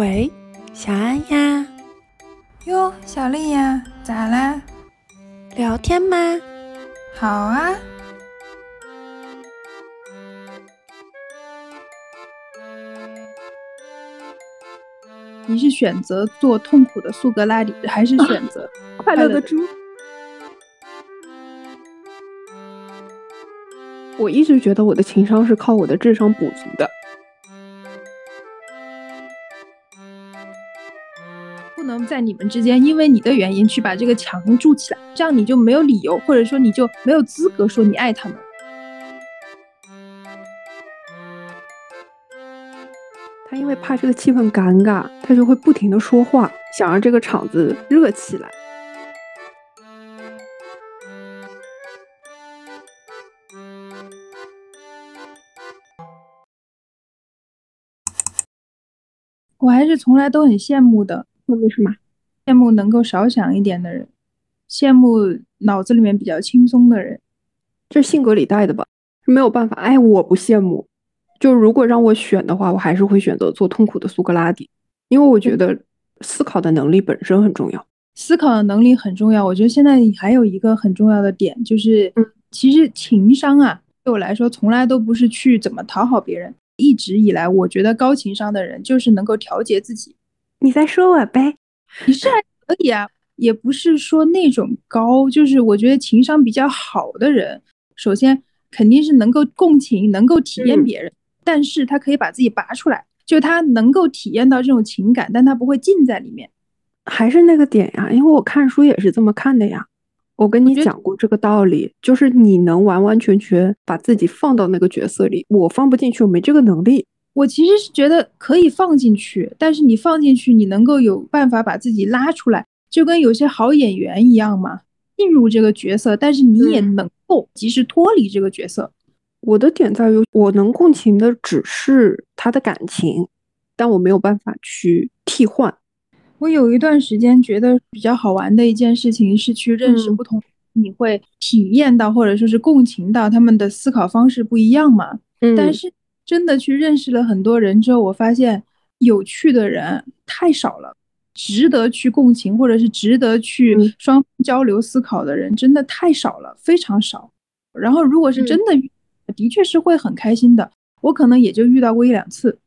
喂，小安呀。哟，小丽呀，咋啦？聊天吗？好啊。你是选择做痛苦的苏格拉底，还是选择 快乐的猪？我一直觉得我的情商是靠我的智商补足的。在你们之间因为你的原因去把这个墙筑起来，这样你就没有理由，或者说你就没有资格说你爱他们。他因为怕这个气氛尴尬，他就会不停的说话，想让这个场子热起来。我还是从来都很羡慕的。为什么？羡慕能够少想一点的人，羡慕脑子里面比较轻松的人。这是性格里带的吧？是没有办法。哎，我不羡慕。就如果让我选的话，我还是会选择做痛苦的苏格拉底，因为我觉得思考的能力本身很重要。思考的能力很重要。我觉得现在还有一个很重要的点，就是其实情商啊，对我来说从来都不是去怎么讨好别人。一直以来，我觉得高情商的人就是能够调节自己。你在说我呗？你是还可以啊，也不是说那种高，就是我觉得情商比较好的人，首先肯定是能够共情，能够体验别人，但是他可以把自己拔出来，就他能够体验到这种情感，但他不会浸在里面。还是那个点呀，因为我看书也是这么看的呀。我跟你讲过这个道理，就是你能完完全全把自己放到那个角色里，我放不进去，我没这个能力。我其实是觉得可以放进去，但是你放进去，你能够有办法把自己拉出来，就跟有些好演员一样嘛，进入这个角色，但是你也能够及时脱离这个角色。我的点在于，我能共情的只是他的感情，但我没有办法去替换。我有一段时间觉得比较好玩的一件事情是去认识不同，你会体验到或者说是共情到他们的思考方式不一样嘛。嗯，但是真的去认识了很多人之后，我发现有趣的人太少了，值得去共情或者是值得去双交流思考的人真的太少了，非常少。然后如果是真的，的确是会很开心的。我可能也就遇到过一两次，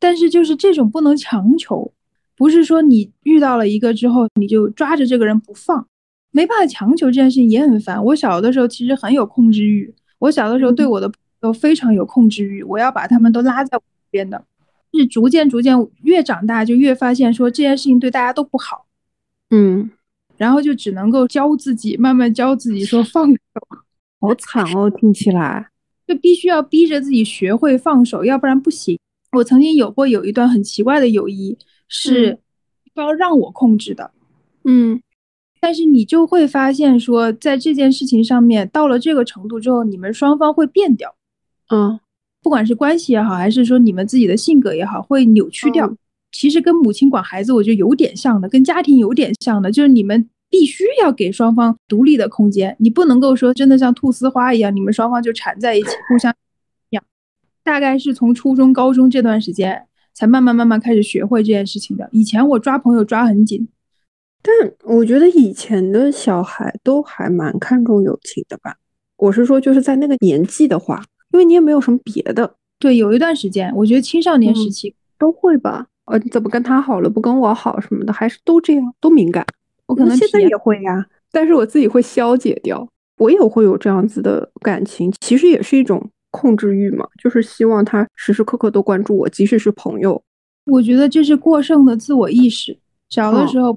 但是就是这种不能强求。不是说你遇到了一个之后，你就抓着这个人不放，没办法强求这件事情也很烦。我小的时候其实很有控制欲，我小的时候对我的都非常有控制欲，我要把他们都拉在我边的。是逐渐逐渐越长大就越发现说这件事情对大家都不好，嗯，然后就只能够教自己，慢慢教自己说放手。好惨哦，听起来就必须要逼着自己学会放手，要不然不行。我曾经有过有一段很奇怪的友谊。是要让我控制的，嗯，但是你就会发现说，在这件事情上面到了这个程度之后，你们双方会变掉，嗯，不管是关系也好，还是说你们自己的性格也好，会扭曲掉。其实跟母亲管孩子，我觉得有点像的，跟家庭有点像的，就是你们必须要给双方独立的空间，你不能够说真的像菟丝花一样，你们双方就缠在一起，互相养。大概是从初中、高中这段时间。才慢慢慢慢开始学会这件事情的。以前我抓朋友抓很紧，但我觉得以前的小孩都还蛮看重友情的吧。我是说，就是在那个年纪的话，因为你也没有什么别的。对，有一段时间，我觉得青少年时期都会吧。呃，你怎么跟他好了，不跟我好什么的，还是都这样，都敏感。我可能现在也会呀，但是我自己会消解掉。我也会有这样子的感情，其实也是一种。控制欲嘛，就是希望他时时刻刻都关注我，即使是朋友。我觉得这是过剩的自我意识。小的时候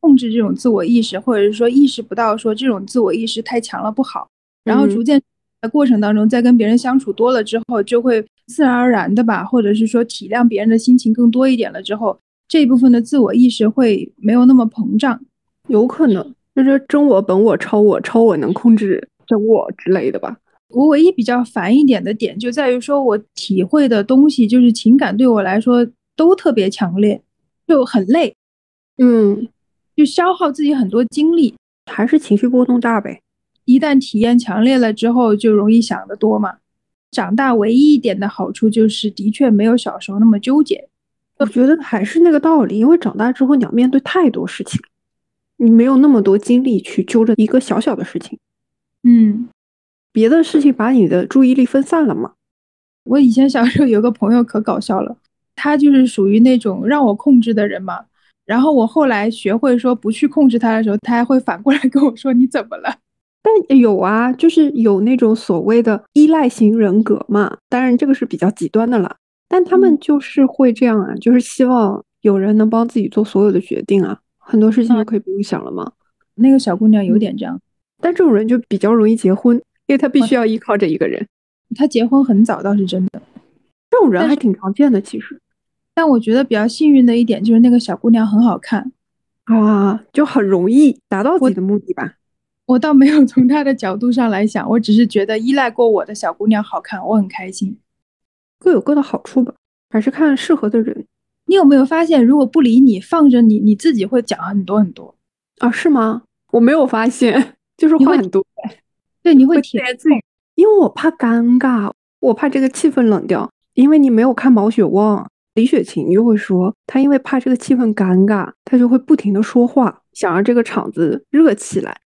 控制这种自我意识，或者是说意识不到说这种自我意识太强了不好。然后逐渐在过程当中，在跟别人相处多了之后，就会自然而然的吧，或者是说体谅别人的心情更多一点了之后，这一部分的自我意识会没有那么膨胀。有可能就是真我、本我、超我、超我能控制真我之类的吧。我唯一比较烦一点的点就在于说，我体会的东西就是情感对我来说都特别强烈，就很累，嗯，就消耗自己很多精力，还是情绪波动大呗。一旦体验强烈了之后，就容易想得多嘛。长大唯一一点的好处就是，的确没有小时候那么纠结。我觉得还是那个道理，因为长大之后你要面对太多事情，你没有那么多精力去揪着一个小小的事情。嗯，别的事情把你的注意力分散了嘛。我以前小时候有个朋友可搞笑了，他就是属于那种让我控制的人嘛。然后我后来学会说不去控制他的时候，他还会反过来跟我说你怎么了？但有啊，就是有那种所谓的依赖型人格嘛。当然这个是比较极端的了，但他们就是会这样啊，就是希望有人能帮自己做所有的决定啊，很多事情就可以不用想了嘛。那个小姑娘有点这样，但这种人就比较容易结婚，因为他必须要依靠着一个人。她结婚很早倒是真的，这种人还挺常见的其实。但我觉得比较幸运的一点就是那个小姑娘很好看啊，就很容易达到自己的目的吧。我倒没有从他的角度上来想，我只是觉得依赖过我的小姑娘好看，我很开心。各有各的好处吧，还是看适合的人。你有没有发现，如果不理你，放着你，你自己会讲很多很多啊？是吗？我没有发现，就是话很多。对，你会甜言自语，因为我怕尴尬，我怕这个气氛冷掉。因为你没有看毛血旺。李雪琴就会说，她因为怕这个气氛尴尬，她就会不停的说话，想让这个场子热起来。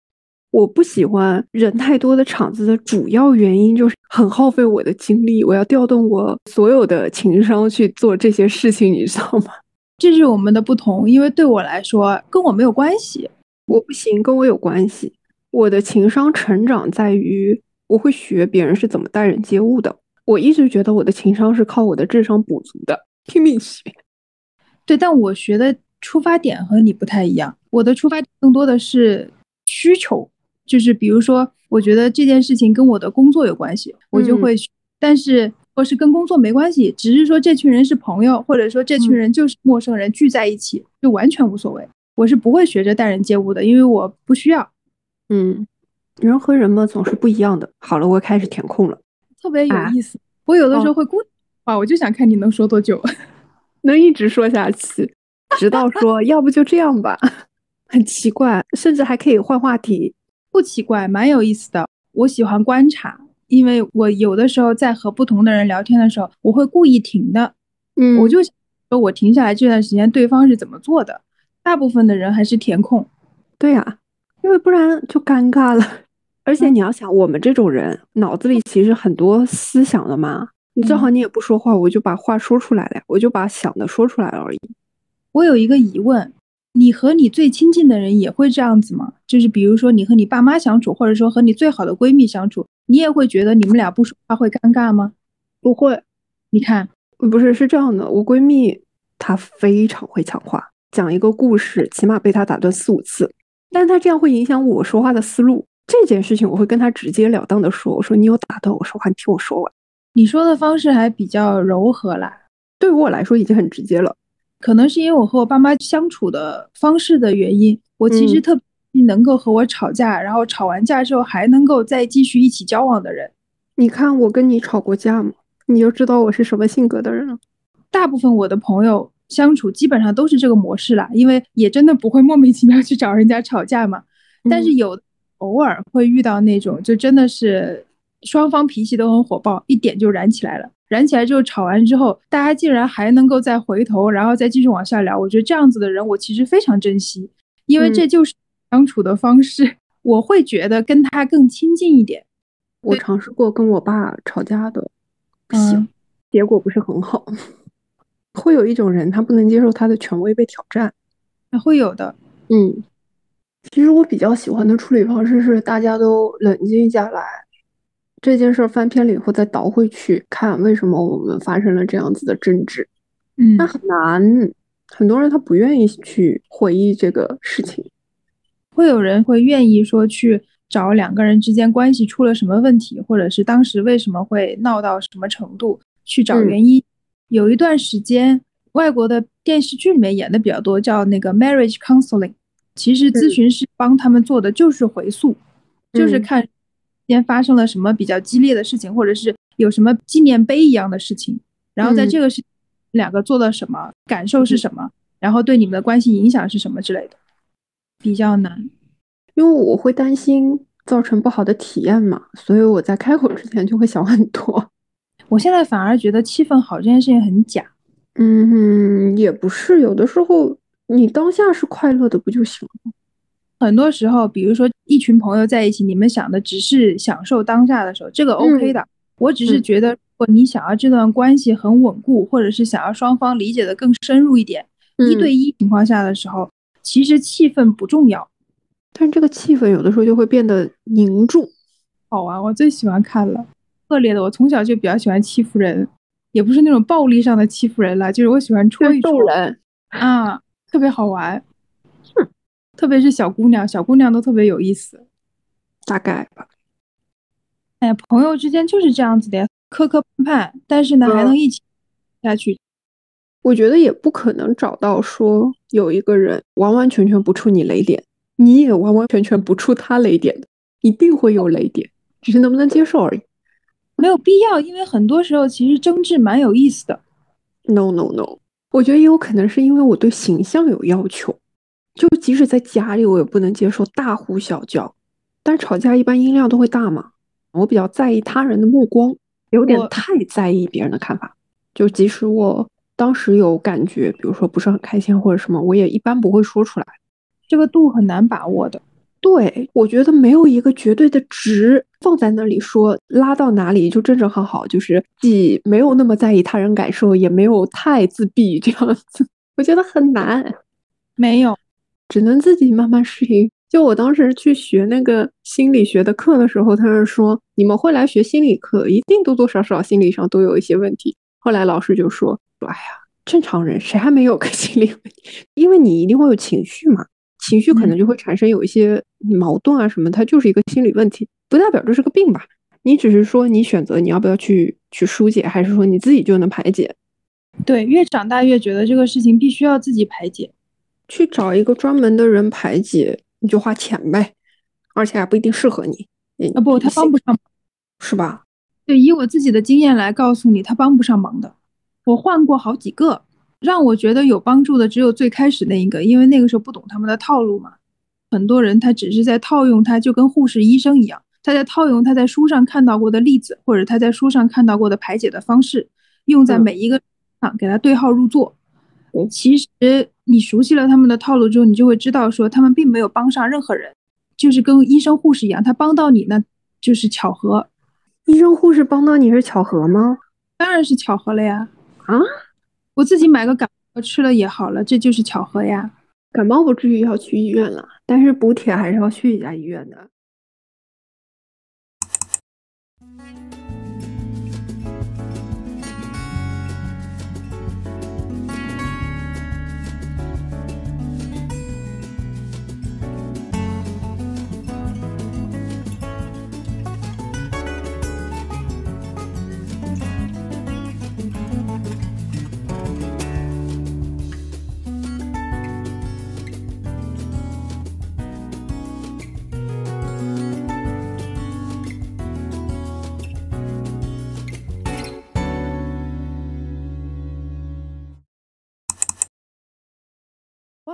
我不喜欢人太多的场子的主要原因就是很耗费我的精力，我要调动我所有的情商去做这些事情，你知道吗？这是我们的不同，因为对我来说跟我没有关系，我不行，跟我有关系。我的情商成长在于我会学别人是怎么待人接物的。我一直觉得我的情商是靠我的智商补足的。拼命学，对，但我学的出发点和你不太一样。我的出发点更多的是需求，就是比如说，我觉得这件事情跟我的工作有关系，我就会；但是或是跟工作没关系，只是说这群人是朋友，或者说这群人就是陌生人聚在一起，就完全无所谓。我是不会学着待人接物的，因为我不需要。嗯，人和人嘛，总是不一样的。好了，我开始填空了，特别有意思。我有的时候会故。啊！我就想看你能说多久，能一直说下去，直到说要不就这样吧。很奇怪，甚至还可以换话题，不奇怪，蛮有意思的。我喜欢观察，因为我有的时候在和不同的人聊天的时候，我会故意停的。嗯，我就说我停下来这段时间，对方是怎么做的？大部分的人还是填空。对呀，因为不然就尴尬了。而且你要想，我们这种人脑子里其实很多思想的嘛。你最好你也不说话，我就把话说出来了，我就把想的说出来而已。我有一个疑问，你和你最亲近的人也会这样子吗？就是比如说你和你爸妈相处，或者说和你最好的闺蜜相处，你也会觉得你们俩不说话会尴尬吗？不会。你看，不是是这样的，我闺蜜她非常会抢话，讲一个故事起码被她打断四五次，但她这样会影响我说话的思路。这件事情我会跟她直截了当的说，我说你有打断我说话，你听我说完。你说的方式还比较柔和啦，对于我来说已经很直接了。可能是因为我和我爸妈相处的方式的原因，我其实特别能够和我吵架，然后吵完架之后还能够再继续一起交往的人。你看我跟你吵过架吗？你就知道我是什么性格的人了。大部分我的朋友相处基本上都是这个模式啦，因为也真的不会莫名其妙去找人家吵架嘛。但是有偶尔会遇到那种，就真的是。双方脾气都很火爆，一点就燃起来了。燃起来之后，吵完之后，大家竟然还能够再回头，然后再继续往下聊。我觉得这样子的人，我其实非常珍惜，因为这就是相处的方式。我会觉得跟他更亲近一点。我尝试过跟我爸吵架的，不行，结果不是很好。会有一种人，他不能接受他的权威被挑战，会有的。嗯，其实我比较喜欢的处理方式是大家都冷静下来。这件事翻篇了以后，再倒回去看为什么我们发生了这样子的争执，嗯，那很难。很多人他不愿意去回忆这个事情，会有人会愿意说去找两个人之间关系出了什么问题，或者是当时为什么会闹到什么程度，去找原因。有一段时间，外国的电视剧里面演的比较多，叫那个 marriage counseling，其实咨询师帮他们做的就是回溯，就是看。间发生了什么比较激烈的事情，或者是有什么纪念碑一样的事情，然后在这个事两个做了什么，感受是什么，然后对你们的关系影响是什么之类的，比较难，因为我会担心造成不好的体验嘛，所以我在开口之前就会想很多。我现在反而觉得气氛好这件事情很假，嗯，也不是，有的时候你当下是快乐的不就行了吗？很多时候，比如说一群朋友在一起，你们想的只是享受当下的时候，这个 OK 的。我只是觉得，如果你想要这段关系很稳固，或者是想要双方理解的更深入一点，一对一情况下的时候，其实气氛不重要，但这个气氛有的时候就会变得凝重。好玩，我最喜欢看了，恶劣的。我从小就比较喜欢欺负人，也不是那种暴力上的欺负人了，就是我喜欢戳一戳人啊，特别好玩。特别是小姑娘，小姑娘都特别有意思，大概吧。哎呀，朋友之间就是这样子的，磕磕绊绊，但是呢，还能一起下去。我觉得也不可能找到说有一个人完完全全不触你雷点，你也完完全全不触他雷点的，一定会有雷点，只是能不能接受而已。没有必要，因为很多时候其实争执蛮有意思的。No no no，我觉得也有可能是因为我对形象有要求。就即使在家里，我也不能接受大呼小叫。但吵架一般音量都会大嘛。我比较在意他人的目光，有点太在意别人的看法。就即使我当时有感觉，比如说不是很开心或者什么，我也一般不会说出来。这个度很难把握的。对，我觉得没有一个绝对的值放在那里说拉到哪里就正正好好，就是既没有那么在意他人感受，也没有太自闭这样子。我觉得很难。没有。只能自己慢慢适应。就我当时去学那个心理学的课的时候，他是说你们会来学心理课，一定多多少少心理上都有一些问题。后来老师就说说，哎呀，正常人谁还没有个 心理问题？因为你一定会有情绪嘛，情绪可能就会产生有一些矛盾啊什么，它就是一个心理问题，不代表这是个病吧？你只是说你选择你要不要去去疏解，还是说你自己就能排解？对，越长大越觉得这个事情必须要自己排解。去找一个专门的人排解，你就花钱呗，而且还不一定适合你。啊不，他帮不上，是吧？对，以我自己的经验来告诉你，他帮不上忙的。我换过好几个，让我觉得有帮助的只有最开始那一个，因为那个时候不懂他们的套路嘛。很多人他只是在套用他，就跟护士、医生一样，他在套用他在书上看到过的例子，或者他在书上看到过的排解的方式，用在每一个上，给他对号入座。其实你熟悉了他们的套路之后，你就会知道说他们并没有帮上任何人，就是跟医生护士一样，他帮到你那就是巧合。医生护士帮到你是巧合吗？当然是巧合了呀！啊，我自己买个感冒吃了也好了，这就是巧合呀。感冒不至于要去医院了，但是补铁还是要去一家医院的。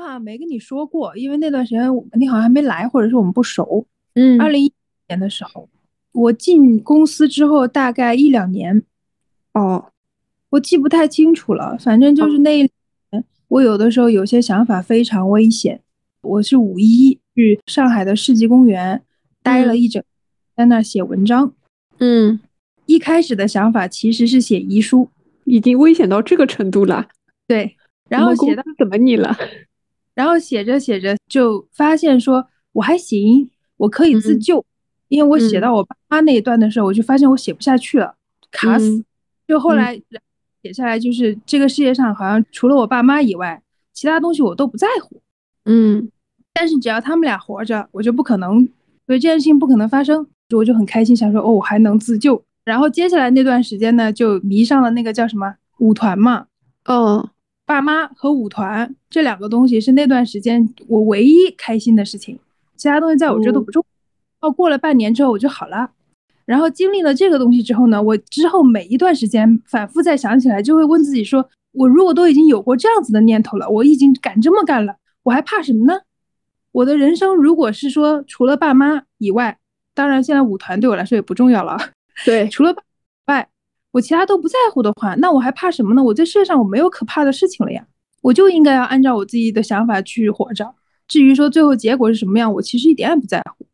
哇，没跟你说过，因为那段时间你好像还没来，或者是我们不熟。嗯，二零一年的时候，我进公司之后大概一两年，哦，我记不太清楚了。反正就是那一年，我有的时候有些想法非常危险。我是五一去上海的世纪公园待了一整，在那写文章。嗯，一开始的想法其实是写遗书，已经危险到这个程度了。对，然后写到怎么你了？然后写着写着就发现说我还行，我可以自救，因为我写到我爸妈那一段的时候，我就发现我写不下去了，卡死。就后来写下来，就是这个世界上好像除了我爸妈以外，其他东西我都不在乎。嗯，但是只要他们俩活着，我就不可能，所以这件事情不可能发生，我就很开心，想说哦，我还能自救。然后接下来那段时间呢，就迷上了那个叫什么舞团嘛。哦。爸妈和舞团这两个东西是那段时间我唯一开心的事情，其他东西在我这都不重要。哦，过了半年之后我就好了，然后经历了这个东西之后呢，我之后每一段时间反复再想起来，就会问自己说：我如果都已经有过这样子的念头了，我已经敢这么干了，我还怕什么呢？我的人生如果是说除了爸妈以外，当然现在舞团对我来说也不重要了。对，除了外，我其他都不在乎的话，那我还怕什么呢？我在世界上我没有可怕的事情了呀，我就应该要按照我自己的想法去活着。至于说最后结果是什么样，我其实一点也不在乎。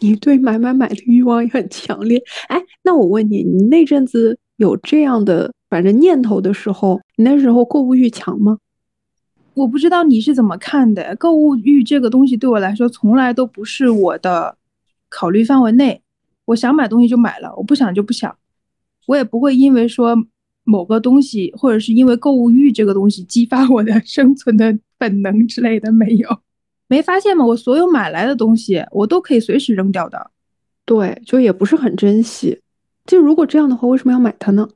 你对买买买的欲望也很强烈。哎，那我问你，你那阵子有这样的反正念头的时候，你那时候购物欲强吗？我不知道你是怎么看的，购物欲这个东西对我来说从来都不是我的考虑范围内。我想买东西就买了，我不想就不想。我也不会因为说某个东西，或者是因为购物欲这个东西激发我的 生存的本能之类的，没有。没发现吗？我所有买来的东西，我都可以随时扔掉的。对，就也不是很珍惜。就如果这样的话，为什么要买它呢？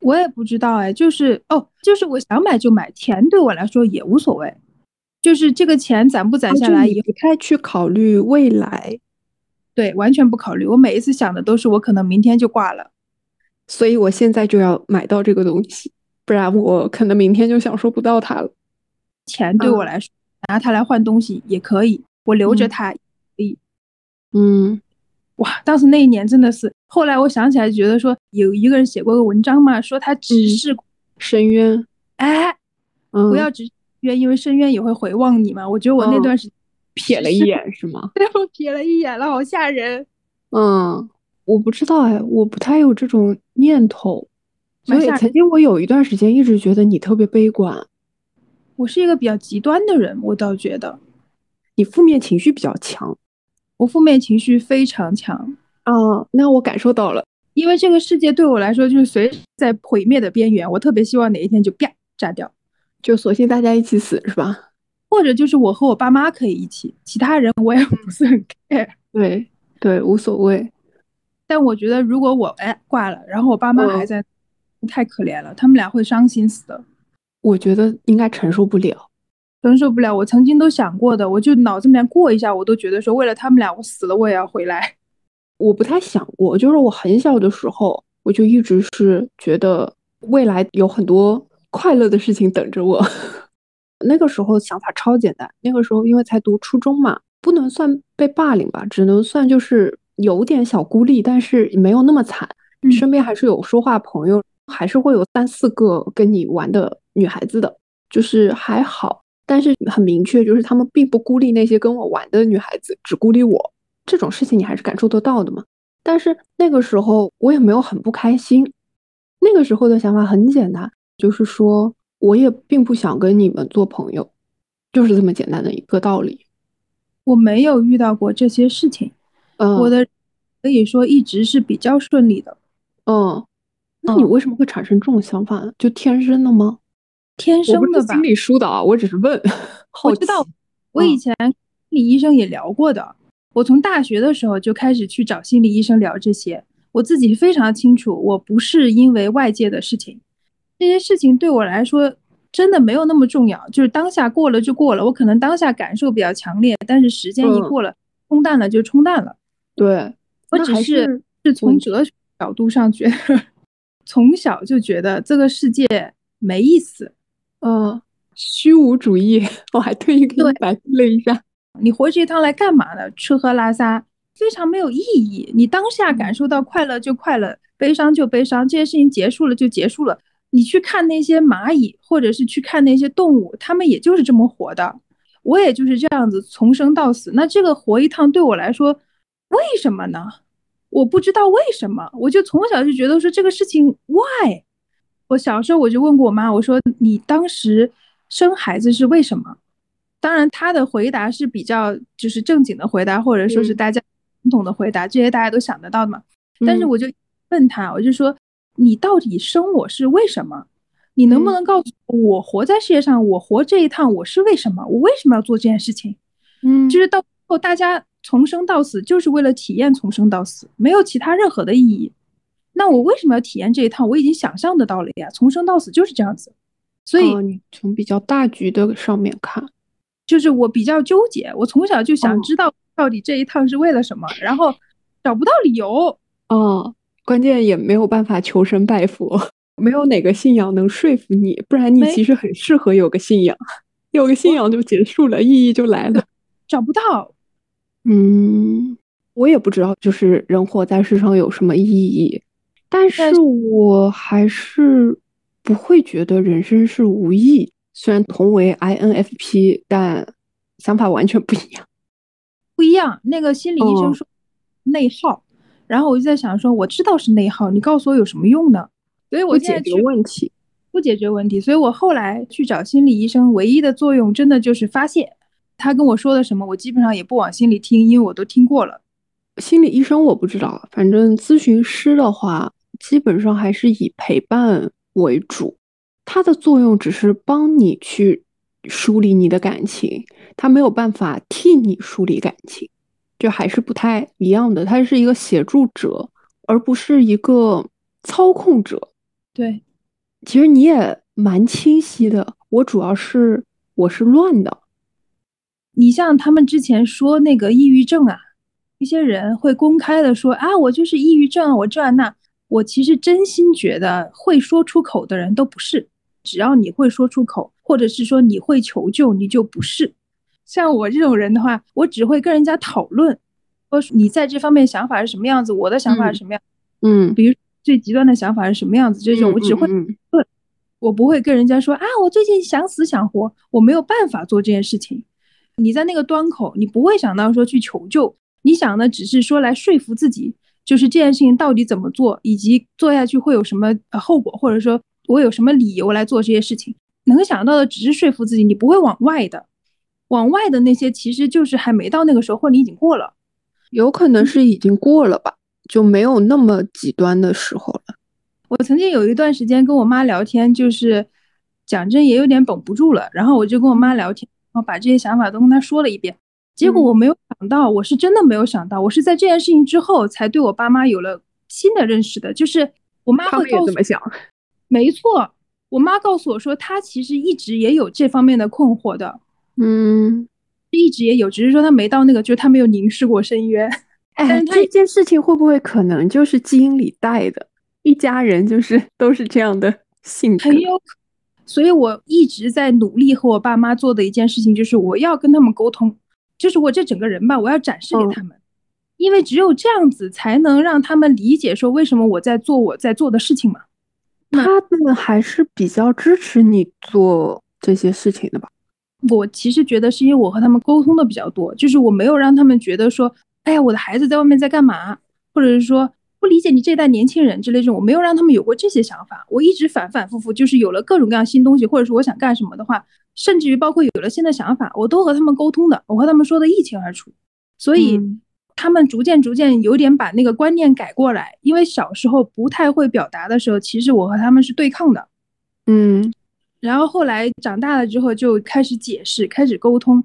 我也不知道哎，就是哦，就是我想买就买，钱对我来说也无所谓。就是这个钱攒不攒下来，也不太去考虑未来。对，完全不考虑。我每一次想的都是我可能明天就挂了，所以我现在就要买到这个东西，不然我可能明天就享受不到它了。钱对我来说。拿它来换东西也可以，我留着它可以。嗯，哇，当时那一年真的是，后来我想起来觉得说，有一个人写过个文章嘛，说他直视深渊，哎，不要直视渊，因为深渊也会回望你嘛。我觉得我那段时间瞥了一眼，是吗？对，我瞥了一眼了，好吓人。嗯，我不知道哎，我不太有这种念头，所以曾经我有一段时间一直觉得你特别悲观。我是一个比较极端的人，我倒觉得你负面情绪比较强。我负面情绪非常强啊，那我感受到了。因为这个世界对我来说就是随时在毁灭的边缘，我特别希望哪一天就啪炸掉，就索性大家一起死，是吧？或者就是我和我爸妈可以一起，其他人我也不是很 care。对对，无所谓。但我觉得如果我哎挂了，然后我爸妈还在，太可怜了，他们俩会伤心死的。我觉得应该承受不了，承受不了。我曾经都想过的，我就脑子里面过一下，我都觉得说，为了他们俩，我死了我也要回来。我不太想过，就是我很小的时候，我就一直是觉得未来有很多快乐的事情等着我。那个时候想法超简单，那个时候因为才读初中嘛，不能算被霸凌吧，只能算就是有点小孤立，但是没有那么惨，身边还是有说话朋友。还是会有三四个跟你玩的女孩子的，就是还好，但是很明确，就是他们并不孤立那些跟我玩的女孩子，只孤立我。这种事情你还是感受得到的嘛？但是那个时候我也没有很不开心，那个时候的想法很简单，就是说我也并不想跟你们做朋友，就是这么简单的一个道理。我没有遇到过这些事情，嗯，我的可以说一直是比较顺利的，嗯。那你为什么会产生这种想法呢？就天生的吗？天生的吧。心理疏导啊，我只是问。我知道，我以前心理医生也聊过的。我从大学的时候就开始去找心理医生聊这些。我自己非常清楚，我不是因为外界的事情，这些事情对我来说真的没有那么重要。就是当下过了就过了，我可能当下感受比较强烈，但是时间一过了，冲淡了就冲淡了。对，我只是是从哲学 角度上觉得。从小就觉得这个世界没意思，嗯，虚无主义。我还特意给你百度了一下，你活这一趟来干嘛呢？吃喝拉撒非常没有意义。你当下感受到快乐就快乐，悲伤就悲伤，这些事情结束了就结束了。你去看那些蚂蚁，或者是去看那些动物，他们也就是这么活的。我也就是这样子从生到死。那这个活一趟对我来说，为什么呢？我不知道为什么，我就从小就觉得说这个事情 why。我小时候我就问过我妈，我说你当时生孩子是为什么？当然她的回答是比较就是正经的回答，或者说是大家传统的回答，这些大家都想得到的嘛。但是我就问她，我就说你到底生我是为什么？你能不能告诉我，我活在世界上，我活这一趟我是为什么？我为什么要做这件事情？嗯，就是到后大家。从生到死就是为了体验从生到死，没有其他任何的意义。那我为什么要体验这一趟？我已经想象得到了呀。从生到死就是这样子，所以你从比较大局的上面看，就是我比较纠结。我从小就想知道到底这一趟是为了什么，然后找不到理由。哦，关键也没有办法求神拜佛，没有哪个信仰能说服你，不然你其实很适合有个信仰，有个信仰就结束了，意义就来了。找不到。嗯，我也不知道，就是人活在世上有什么意义。但是我还是不会觉得人生是无意。虽然同为 INFP，但想法完全不一样。不一样。那个心理医生说内耗，然后我就在想说，我知道是内耗，你告诉我有什么用呢？所以我现在解决问题，不解决问题。所以我后来去找心理医生，唯一的作用真的就是发泄。他跟我说的什么，我基本上也不往心里听，因为我都听过了。心理医生我不知道，反正咨询师的话，基本上还是以陪伴为主。他的作用只是帮你去梳理你的感情，他没有办法替你梳理感情，就还是不太一样的。他是一个协助者，而不是一个操控者。对，其实你也蛮清晰的。我主要是我是乱的。你像他们之前说那个抑郁症啊，一些人会公开的说啊，我就是抑郁症，我这那。我其实真心觉得会说出口的人都不是。只要你会说出口，或者是说你会求救，你就不是。像我这种人的话，我只会跟人家讨论，说你在这方面想法是什么样子，我的想法是什么样。嗯，比如最极端的想法是什么样子，这种我只会论，我不会跟人家说啊，我最近想死想活，我没有办法做这件事情。你在那个端口，你不会想到说去求救，你想的只是说来说服自己，就是这件事情到底怎么做，以及做下去会有什么后果，或者说。我有什么理由来做这些事情？能想到的只是说服自己，你不会往外的，往外的那些其实就是还没到那个时候，或者你已经过了，有可能是已经过了吧，就没有那么极端的时候了。我曾经有一段时间跟我妈聊天，就是讲真也有点绷不住了，然后我就跟我妈聊天，然后把这些想法都跟他说了一遍。结果我没有想到，我是真的没有想到，我是在这件事情之后才对我爸妈有了新的认识的，就是我妈会告诉。怎么想？没错，我妈告诉我说，她其实一直也有这方面的困惑的，嗯，一直也有，只是说她没到那个，就是她没有凝视过深渊。哎，这件事情会不会可能就是基因里带的？一家人就是都是这样的性格，很有。所以我一直在努力和我爸妈做的一件事情，就是我要跟他们沟通，就是我这整个人吧，我要展示给他们，因为只有这样子才能让他们理解说为什么我在做我在做的事情嘛。他们还是比较支持你做这些事情的吧？我其实觉得是因为我和他们沟通的比较多，就是我没有让他们觉得说，哎呀，我的孩子在外面在干嘛，或者是说不理解你这代年轻人之类这种，我没有让他们有过这些想法。我一直反反复复，就是有了各种各样新东西，或者说我想干什么的话，甚至于包括有了新的想法，我都和他们沟通的，我和他们说的一清二楚，所以。他们逐渐逐渐有点把那个观念改过来，因为小时候不太会表达的时候，其实我和他们是对抗的，嗯，然后后来长大了之后就开始解释，开始沟通，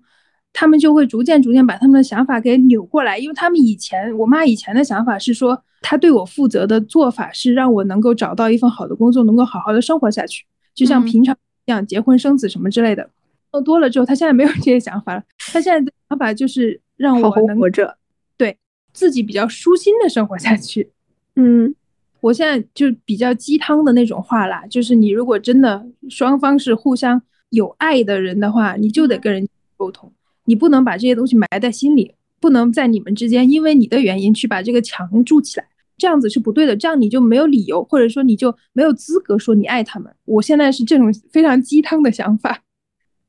他们就会逐渐逐渐把他们的想法给扭过来，因为他们以前我妈以前的想法是说，她对我负责的做法是让我能够找到一份好的工作，能够好好的生活下去，就像平常一样结婚生子什么之类的。做多了之后，她现在没有这些想法了，她现在的想法就是让我能活着。对自己比较舒心的生活下去，嗯，我现在就比较鸡汤的那种话啦，就是你如果真的双方是互相有爱的人的话，你就得跟人沟通，你不能把这些东西埋在心里，不能在你们之间因为你的原因去把这个墙筑起来，这样子是不对的，这样你就没有理由，或者说你就没有资格说你爱他们。我现在是这种非常鸡汤的想法，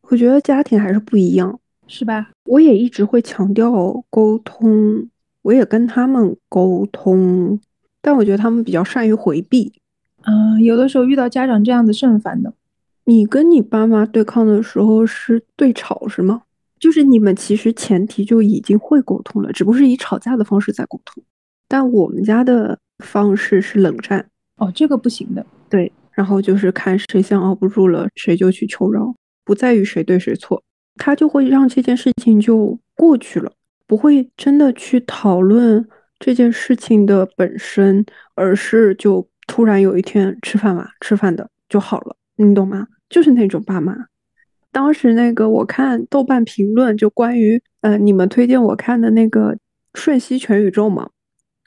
我觉得家庭还是不一样，是吧？我也一直会强调沟通。我也跟他们沟通，但我觉得他们比较善于回避。嗯，有的时候遇到家长这样子是很烦的。你跟你爸妈对抗的时候是对吵是吗？就是你们其实前提就已经会沟通了，只不过是以吵架的方式在沟通。但我们家的方式是冷战。哦，这个不行的。对，然后就是看谁先熬不住了，谁就去求饶，不在于谁对谁错，他就会让这件事情就过去了。不会真的去讨论这件事情的本身，而是就突然有一天吃饭嘛，吃饭的就好了，你懂吗？就是那种爸妈。当时那个我看豆瓣评论，就关于呃你们推荐我看的那个《瞬息全宇宙》嘛，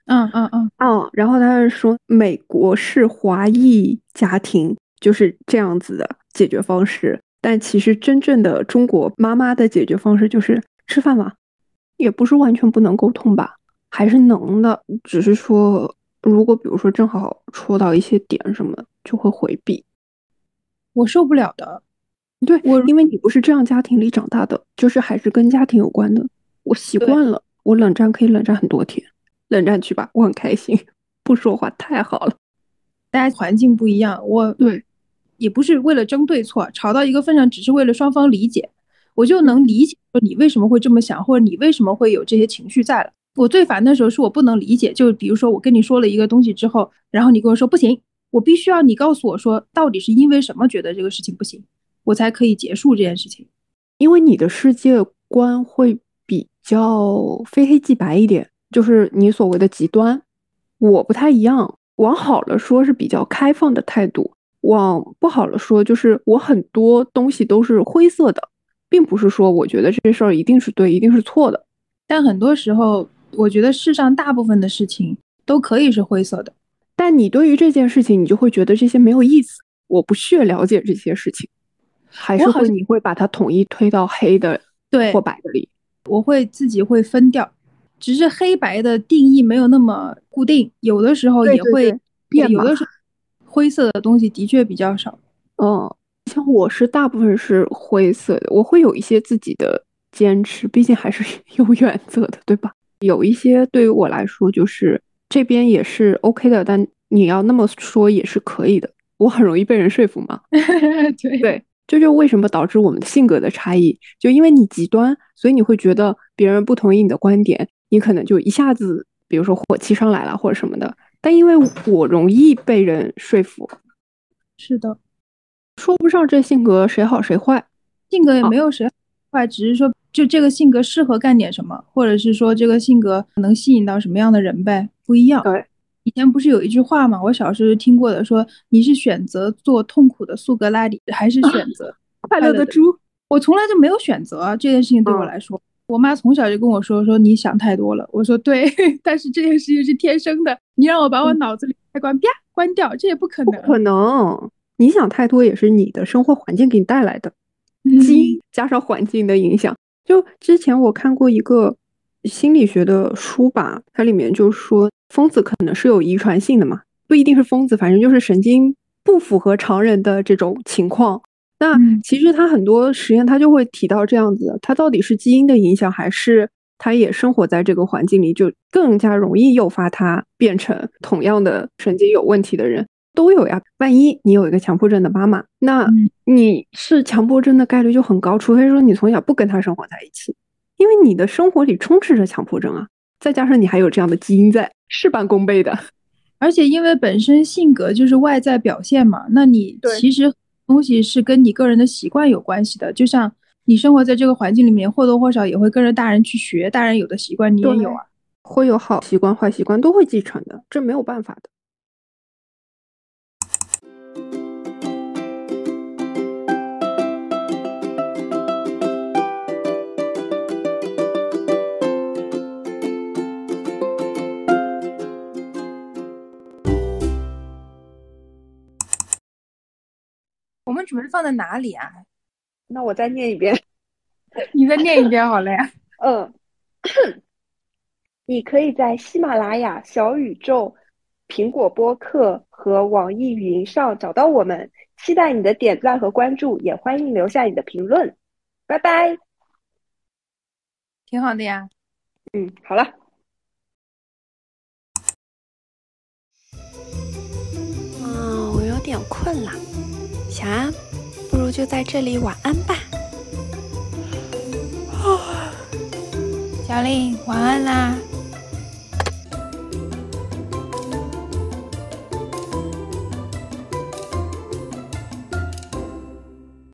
嗯嗯嗯哦，然后他是说美国是华裔家庭就是这样子的解决方式，但其实真正的中国妈妈的解决方式就是吃饭嘛。也不是完全不能沟通吧，还是能的，只是说如果比如说正好戳到一些点什么，就会回避。我受不了的。对我，因为你不是这样家庭里长大的，就是还是跟家庭有关的。我习惯了，我冷战可以冷战很多天，冷战去吧，我很开心。不说话太好了。大家环境不一样，我对，也不是为了争对错，吵到一个份上，只是为了双方理解，我就能理解说你为什么会这么想，或者你为什么会有这些情绪在了。我最烦的时候是我不能理解，就比如说我跟你说了一个东西之后，然后你跟我说不行，我必须要你告诉我说到底是因为什么觉得这个事情不行，我才可以结束这件事情。因为你的世界观会比较非黑即白一点，就是你所谓的极端，我不太一样。往好了说是比较开放的态度，往不好了说就是我很多东西都是灰色的，并不是说我觉得这事儿一定是对，一定是错的。但很多时候，我觉得世上大部分的事情都可以是灰色的。但你对于这件事情，你就会觉得这些没有意思，我不屑了解这些事情，还是会你会把它统一推到黑的对或白的里，我会自己会分掉。只是黑白的定义没有那么固定，有的时候也会变。有的时候灰色的东西的确比较少。嗯，像我是大部分是灰色的，我会有一些自己的坚持，毕竟还是 有原则的，对吧？有一些对于我来说就是这边也是 OK 的，但你要那么说也是可以的。我很容易被人说服嘛。对 对，这就为什么导致我们的性格的差异，就因为你极端，所以你会觉得别人不同意你的观点。你可能就一下子，比如说火气上来了或者什么的，但因为我容易被人说服，是的，说不上这性格谁好谁坏，性格也没有谁坏，只是说就这个性格适合干点什么，或者是说这个性格能吸引到什么样的人呗，不一样。对，以前不是有一句话吗？我小时候听过的，说你是选择做痛苦的苏格拉底，还是选择 快乐的猪？我从来就没有选择这件事情，对我来说。我妈从小就跟我说：“说你想太多了。”我说：“对，但是这件事情是天生的，你让我把我脑子里开关啪关掉，这也不可能。可能你想太多也是你的生活环境给你带来的，基因加上环境的影响。就之前我看过一个心理学的书吧，它里面就说疯子可能是有遗传性的嘛，不一定是疯子，反正就是神经不符合常人的这种情况。”那其实他很多实验，他就会提到这样子，他到底是基因的影响，还是他也生活在这个环境里，就更加容易诱发他变成同样的神经有问题的人，都有呀。万一你有一个强迫症的妈妈，那你是强迫症的概率就很高，除非说你从小不跟他生活在一起，因为你的生活里充斥着强迫症啊，再加上你还有这样的基因在，事半功倍的。而且因为本身性格就是外在表现嘛，那你其实。东西是跟你个人的习惯有关系的，就像你生活在这个环境里面，或多或少也会跟着大人去学，大人有的习惯你也有啊，会有好习惯、坏习惯都会继承的，这没有办法的。准备放在哪里啊？那我再念一遍，你再念一遍好了呀。嗯，你可以在喜马拉雅、小宇宙、苹果播客和网易云上找到我们。期待你的点赞和关注，也欢迎留下你的评论。拜拜。挺好的呀。嗯，好了。啊，我有点困了。小安，不如就在这里晚安吧。小丽，晚安啦。